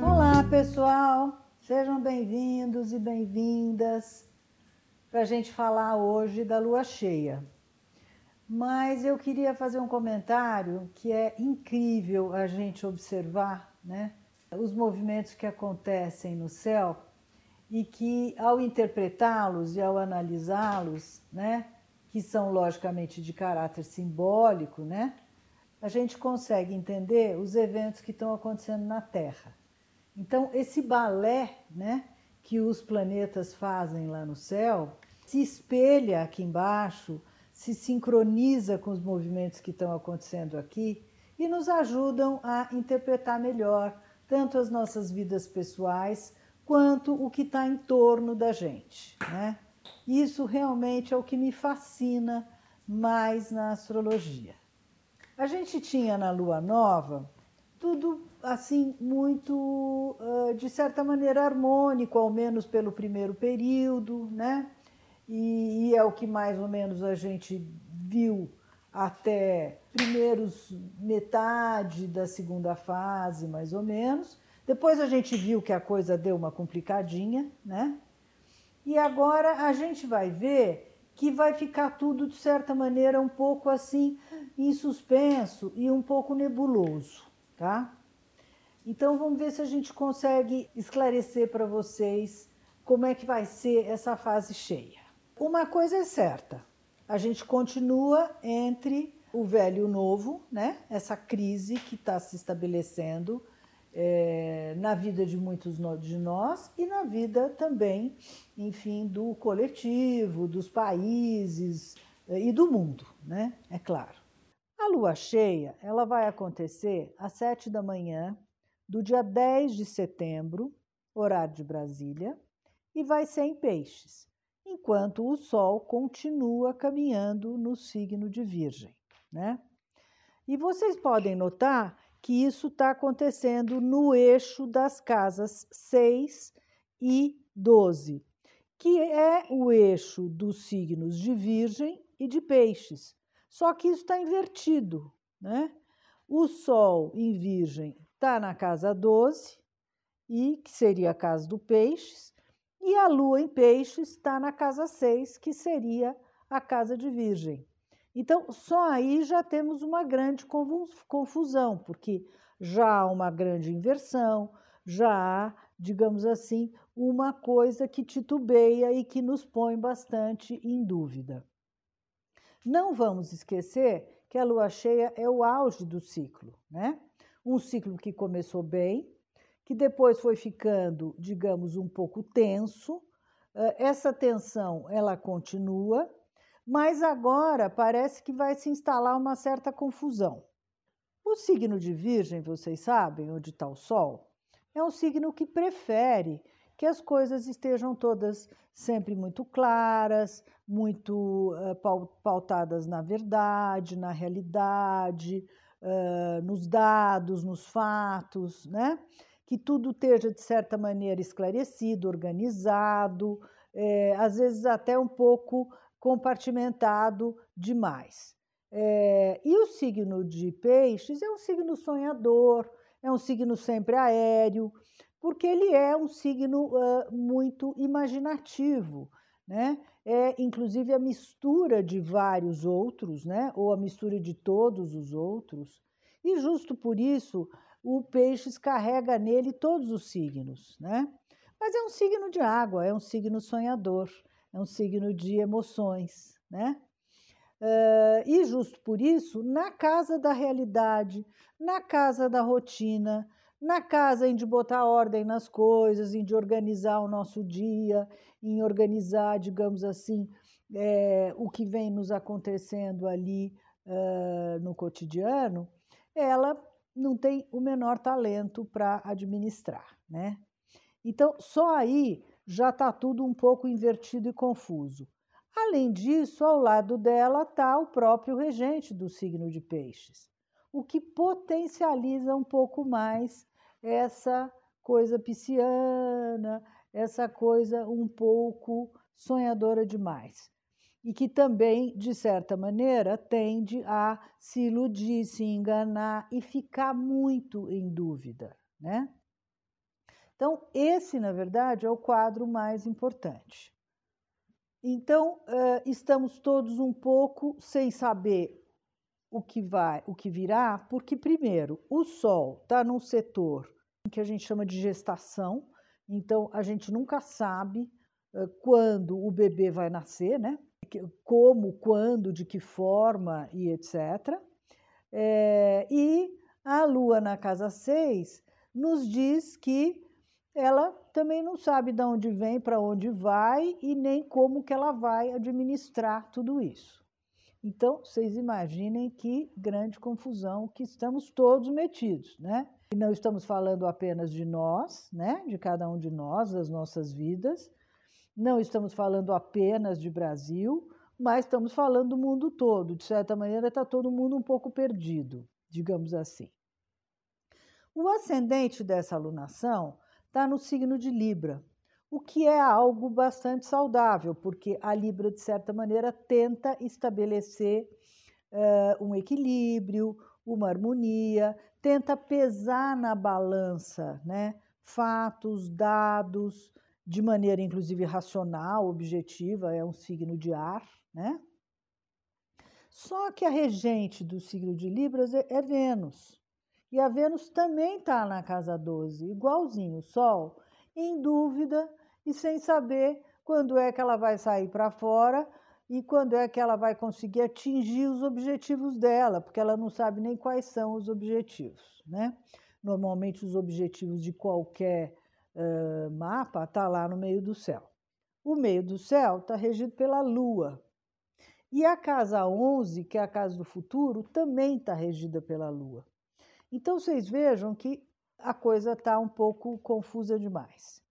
Olá, pessoal! Sejam bem-vindos e bem-vindas para a gente falar hoje da lua cheia. Mas eu queria fazer um comentário que é incrível a gente observar, né? Os movimentos que acontecem no céu e que, ao interpretá-los e ao analisá-los, né? Que são logicamente de caráter simbólico, né? A gente consegue entender os eventos que estão acontecendo na Terra. Então, esse balé, né? Que os planetas fazem lá no céu se espelha aqui embaixo se sincroniza com os movimentos que estão acontecendo aqui e nos ajudam a interpretar melhor tanto as nossas vidas pessoais quanto o que está em torno da gente. Né? Isso realmente é o que me fascina mais na astrologia. A gente tinha na lua nova tudo assim muito de certa maneira harmônico, ao menos pelo primeiro período, né? e, é o que mais ou menos a gente viu até primeiros metade da segunda fase, mais ou menos. Depois a gente viu que a coisa deu uma complicadinha, né? E agora a gente vai ver que vai ficar tudo, de certa maneira, um pouco assim, em suspenso e um pouco nebuloso, tá? Então vamos ver se a gente consegue esclarecer para vocês como é que vai ser essa fase cheia. Uma coisa é certa, a gente continua entre o velho e o novo, né? essa crise que está se estabelecendo é, na vida de muitos de nós e na vida também, enfim, do coletivo, dos países é, e do mundo, né? é claro. A lua cheia ela vai acontecer às sete da manhã do dia 10 de setembro, horário de Brasília, e vai ser em peixes enquanto o Sol continua caminhando no signo de Virgem. Né? E vocês podem notar que isso está acontecendo no eixo das casas 6 e 12, que é o eixo dos signos de Virgem e de Peixes. Só que isso está invertido. Né? O Sol em Virgem está na casa 12, e que seria a casa do Peixes, e a lua em peixe está na casa 6, que seria a casa de Virgem. Então, só aí já temos uma grande confusão, porque já há uma grande inversão, já há, digamos assim, uma coisa que titubeia e que nos põe bastante em dúvida. Não vamos esquecer que a lua cheia é o auge do ciclo, né? Um ciclo que começou bem, que depois foi ficando, digamos, um pouco tenso. Essa tensão ela continua, mas agora parece que vai se instalar uma certa confusão. O signo de Virgem, vocês sabem, onde está o Sol, é um signo que prefere que as coisas estejam todas sempre muito claras, muito uh, pautadas na verdade, na realidade, uh, nos dados, nos fatos, né? que tudo esteja, de certa maneira, esclarecido, organizado, é, às vezes até um pouco compartimentado demais. É, e o signo de Peixes é um signo sonhador, é um signo sempre aéreo, porque ele é um signo uh, muito imaginativo, né? É inclusive a mistura de vários outros, né? Ou a mistura de todos os outros. E justo por isso o peixes carrega nele todos os signos, né? Mas é um signo de água, é um signo sonhador, é um signo de emoções, né? Uh, e justo por isso, na casa da realidade, na casa da rotina, na casa em de botar ordem nas coisas, em de organizar o nosso dia, em organizar, digamos assim, é, o que vem nos acontecendo ali uh, no cotidiano, ela não tem o menor talento para administrar, né? Então, só aí já está tudo um pouco invertido e confuso. Além disso, ao lado dela está o próprio regente do signo de Peixes, o que potencializa um pouco mais essa coisa pisciana, essa coisa um pouco sonhadora demais. E que também, de certa maneira, tende a se iludir, se enganar e ficar muito em dúvida, né? Então, esse, na verdade, é o quadro mais importante. Então, estamos todos um pouco sem saber o que vai, o que virá, porque primeiro, o Sol está num setor que a gente chama de gestação, então a gente nunca sabe quando o bebê vai nascer, né? Como, quando, de que forma e etc. É, e a Lua na casa 6 nos diz que ela também não sabe de onde vem, para onde vai e nem como que ela vai administrar tudo isso. Então, vocês imaginem que grande confusão que estamos todos metidos, né? E não estamos falando apenas de nós, né? De cada um de nós, das nossas vidas. Não estamos falando apenas de Brasil, mas estamos falando do mundo todo. De certa maneira, está todo mundo um pouco perdido, digamos assim. O ascendente dessa alunação está no signo de Libra, o que é algo bastante saudável, porque a Libra, de certa maneira, tenta estabelecer uh, um equilíbrio, uma harmonia, tenta pesar na balança né, fatos, dados, de maneira inclusive racional, objetiva, é um signo de ar, né? Só que a regente do signo de Libras é, é Vênus. E a Vênus também está na casa 12, igualzinho o Sol, em dúvida e sem saber quando é que ela vai sair para fora e quando é que ela vai conseguir atingir os objetivos dela, porque ela não sabe nem quais são os objetivos, né? Normalmente os objetivos de qualquer uh, mapa está lá no meio do céu. O meio do céu está regido pela Lua. E a casa 11, que é a casa do futuro, também está regida pela Lua. Então vocês vejam que a coisa está um pouco confusa demais.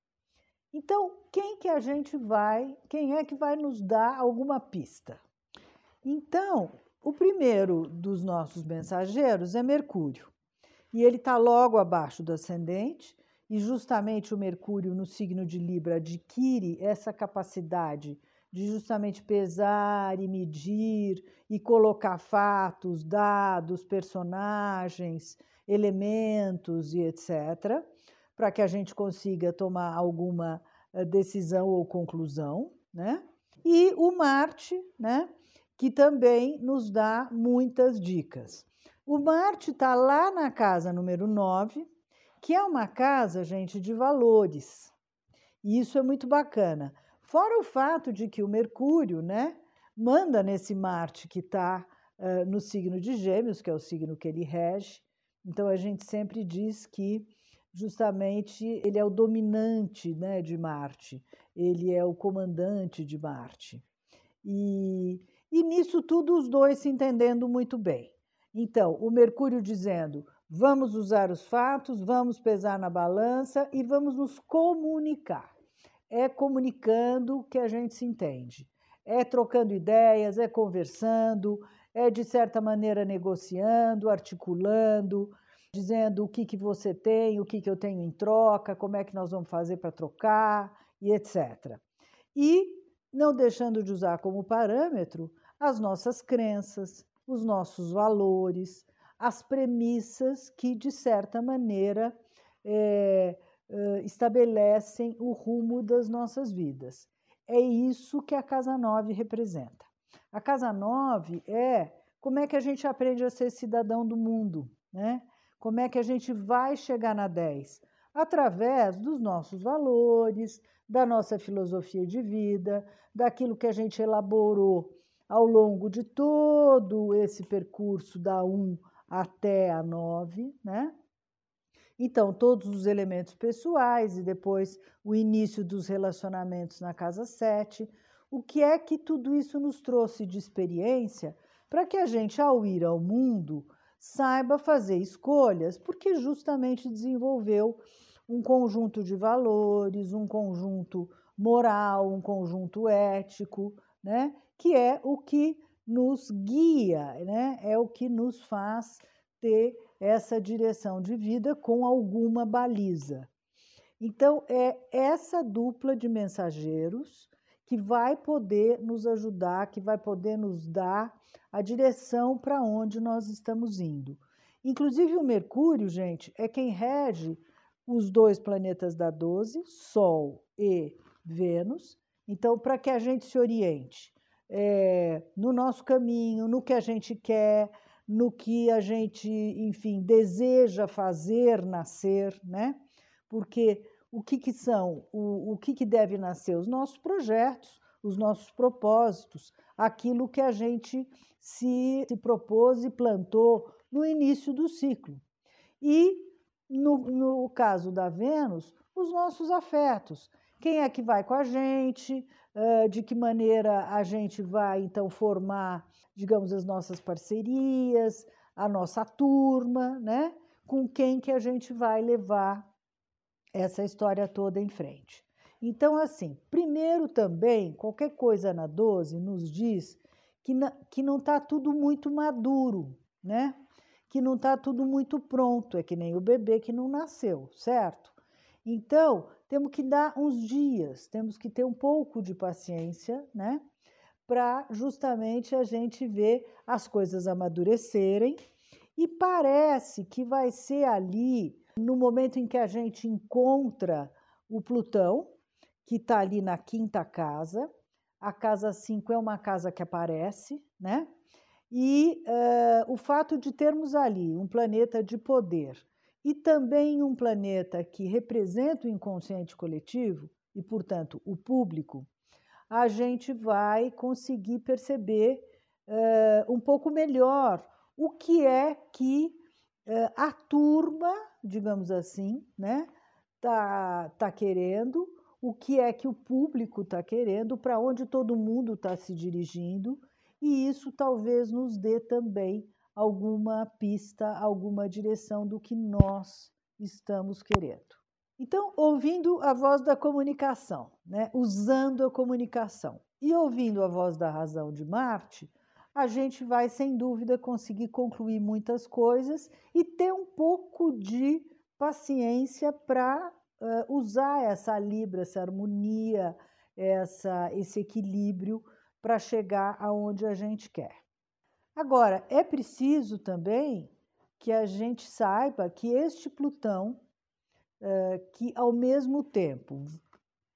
Então, quem que a gente vai, quem é que vai nos dar alguma pista? Então, o primeiro dos nossos mensageiros é Mercúrio. E ele está logo abaixo do ascendente, e justamente o Mercúrio no signo de Libra adquire essa capacidade de justamente pesar e medir e colocar fatos, dados, personagens, elementos e etc para que a gente consiga tomar alguma eh, decisão ou conclusão, né? E o Marte, né? Que também nos dá muitas dicas. O Marte está lá na casa número 9, que é uma casa, gente, de valores. E isso é muito bacana. Fora o fato de que o Mercúrio, né, manda nesse Marte que está uh, no signo de Gêmeos, que é o signo que ele rege. Então a gente sempre diz que justamente ele é o dominante né, de Marte, ele é o comandante de Marte. E, e nisso tudo os dois se entendendo muito bem. Então, o Mercúrio dizendo: vamos usar os fatos, vamos pesar na balança e vamos nos comunicar. É comunicando que a gente se entende. É trocando ideias, é conversando, é de certa maneira negociando, articulando, dizendo o que, que você tem, o que, que eu tenho em troca, como é que nós vamos fazer para trocar e etc. E não deixando de usar como parâmetro as nossas crenças, os nossos valores, as premissas que, de certa maneira, é, é, estabelecem o rumo das nossas vidas. É isso que a Casa 9 representa. A Casa 9 é como é que a gente aprende a ser cidadão do mundo, né? Como é que a gente vai chegar na 10? Através dos nossos valores, da nossa filosofia de vida, daquilo que a gente elaborou ao longo de todo esse percurso da 1 até a 9, né? Então, todos os elementos pessoais e depois o início dos relacionamentos na casa 7. O que é que tudo isso nos trouxe de experiência para que a gente, ao ir ao mundo, saiba fazer escolhas, porque justamente desenvolveu um conjunto de valores, um conjunto moral, um conjunto ético, né? que é o que nos guia, né? é o que nos faz ter essa direção de vida com alguma baliza. Então, é essa dupla de mensageiros que vai poder nos ajudar, que vai poder nos dar a direção para onde nós estamos indo. Inclusive, o Mercúrio, gente, é quem rege os dois planetas da 12, Sol e Vênus. Então, para que a gente se oriente é, no nosso caminho, no que a gente quer, no que a gente, enfim, deseja fazer nascer, né? Porque o que, que são, o, o que, que deve nascer? Os nossos projetos, os nossos propósitos, aquilo que a gente se, se propôs e plantou no início do ciclo. E, no, no caso da Vênus, os nossos afetos. Quem é que vai com a gente? De que maneira a gente vai, então, formar, digamos, as nossas parcerias, a nossa turma, né? Com quem que a gente vai levar essa história toda em frente. Então, assim, primeiro também, qualquer coisa na 12 nos diz que, na, que não está tudo muito maduro, né? Que não está tudo muito pronto, é que nem o bebê que não nasceu, certo? Então, temos que dar uns dias, temos que ter um pouco de paciência, né? Para justamente a gente ver as coisas amadurecerem. E parece que vai ser ali no momento em que a gente encontra o Plutão, que está ali na quinta casa, a casa 5 é uma casa que aparece, né? E uh, o fato de termos ali um planeta de poder e também um planeta que representa o inconsciente coletivo e, portanto, o público, a gente vai conseguir perceber uh, um pouco melhor o que é que uh, a turma digamos assim, né? Tá, tá querendo, o que é que o público está querendo, para onde todo mundo está se dirigindo, e isso talvez nos dê também alguma pista, alguma direção do que nós estamos querendo. Então, ouvindo a voz da comunicação, né? usando a comunicação e ouvindo a voz da razão de Marte, a gente vai, sem dúvida, conseguir concluir muitas coisas e ter um pouco de paciência para uh, usar essa libra, essa harmonia, essa, esse equilíbrio para chegar aonde a gente quer. Agora, é preciso também que a gente saiba que este Plutão, uh, que ao mesmo tempo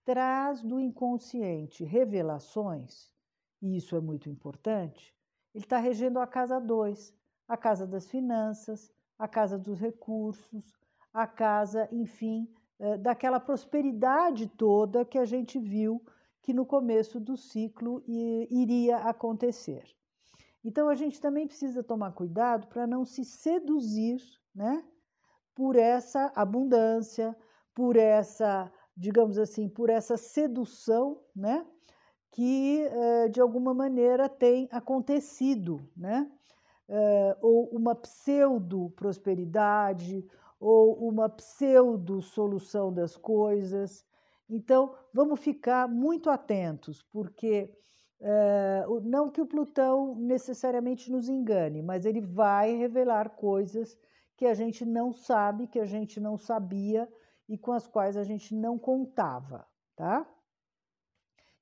traz do inconsciente revelações, e isso é muito importante, ele está regendo a casa 2, a casa das finanças, a casa dos recursos, a casa, enfim, eh, daquela prosperidade toda que a gente viu que no começo do ciclo iria acontecer. Então a gente também precisa tomar cuidado para não se seduzir, né, por essa abundância, por essa, digamos assim, por essa sedução, né, que eh, de alguma maneira tem acontecido, né? Eh, ou uma pseudo-prosperidade, ou uma pseudo-solução das coisas. Então, vamos ficar muito atentos, porque eh, não que o Plutão necessariamente nos engane, mas ele vai revelar coisas que a gente não sabe, que a gente não sabia e com as quais a gente não contava, tá?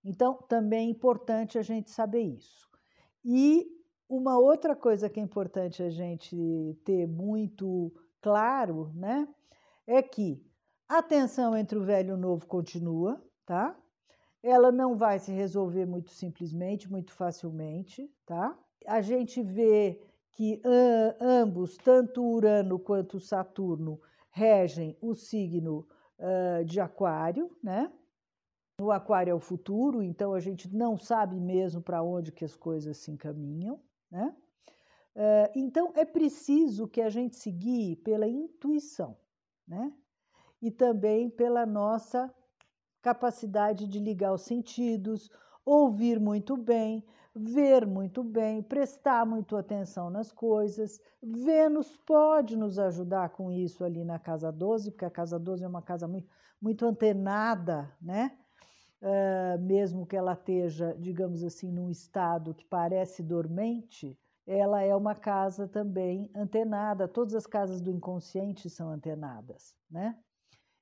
Então, também é importante a gente saber isso. E uma outra coisa que é importante a gente ter muito claro, né, é que a tensão entre o velho e o novo continua, tá? Ela não vai se resolver muito simplesmente, muito facilmente, tá? A gente vê que ambos, tanto Urano quanto Saturno, regem o signo uh, de Aquário, né? O aquário é o futuro, então a gente não sabe mesmo para onde que as coisas se encaminham, né? Eh, então é preciso que a gente guie pela intuição, né? E também pela nossa capacidade de ligar os sentidos, ouvir muito bem, ver muito bem, prestar muito atenção nas coisas. Vênus pode nos ajudar com isso ali na casa 12, porque a casa 12 é uma casa muito, muito antenada, né? uh, mesmo que ela esteja, digamos assim, num estado que parece dormente, ela é uma casa também antenada. Todas as casas do inconsciente são antenadas, né?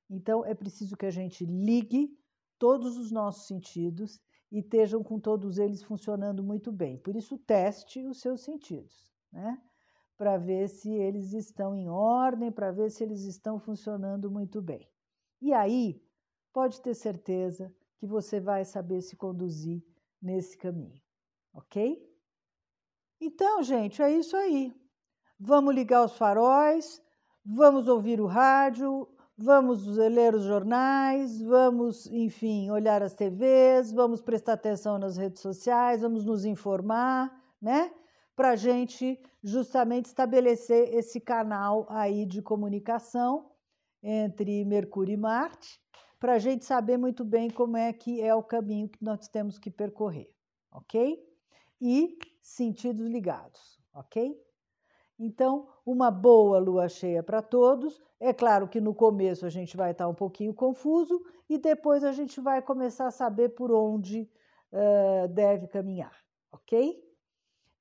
Então é preciso que a gente ligue todos os nossos sentidos e estejam com todos eles funcionando muito bem. Por isso, teste os seus sentidos, né? Para ver se eles estão em ordem, para ver se eles estão funcionando muito bem. E aí, pode ter certeza que você vai saber se conduzir nesse caminho, ok? Então, gente, é isso aí. Vamos ligar os faróis, vamos ouvir o rádio, vamos ler os jornais, vamos, enfim, olhar as TVs, vamos prestar atenção nas redes sociais, vamos nos informar, né? Para a gente justamente estabelecer esse canal aí de comunicação entre Mercúrio e Marte, para a gente saber muito bem como é que é o caminho que nós temos que percorrer, ok? E sentidos ligados, ok? Então, uma boa lua cheia para todos. É claro que no começo a gente vai estar um pouquinho confuso e depois a gente vai começar a saber por onde uh, deve caminhar, ok?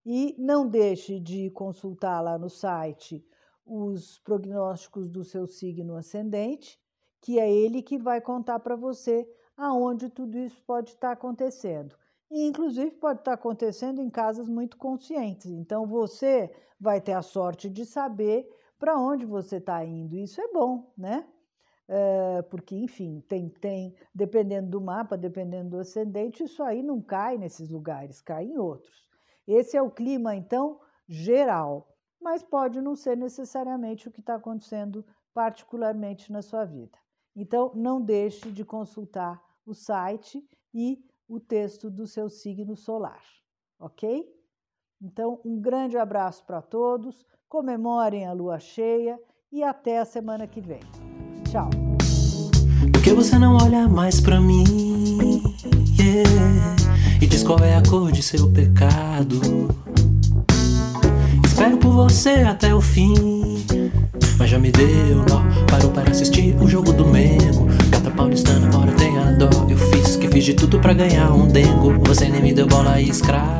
E não deixe de consultar lá no site os prognósticos do seu signo ascendente, que é ele que vai contar para você aonde tudo isso pode estar acontecendo. E, inclusive, pode estar acontecendo em casas muito conscientes. Então, você vai ter a sorte de saber para onde você está indo. Isso é bom, né? É, porque, enfim, tem, tem, dependendo do mapa, dependendo do ascendente, isso aí não cai nesses lugares, cai em outros. Esse é o clima, então, geral, mas pode não ser necessariamente o que está acontecendo particularmente na sua vida. Então, não deixe de consultar o site e o texto do seu signo solar, ok? Então, um grande abraço para todos, comemorem a lua cheia e até a semana que vem. Tchau. Por que você não olha mais para mim? Yeah. E diz qual é a cor de seu pecado. Espero por você até o fim. Mas já me deu nó, parou para assistir o jogo do Mengo. Gata paulistana, ora tenha dó. Eu fiz que fiz de tudo para ganhar um dengo. Você nem me deu bola e escravo.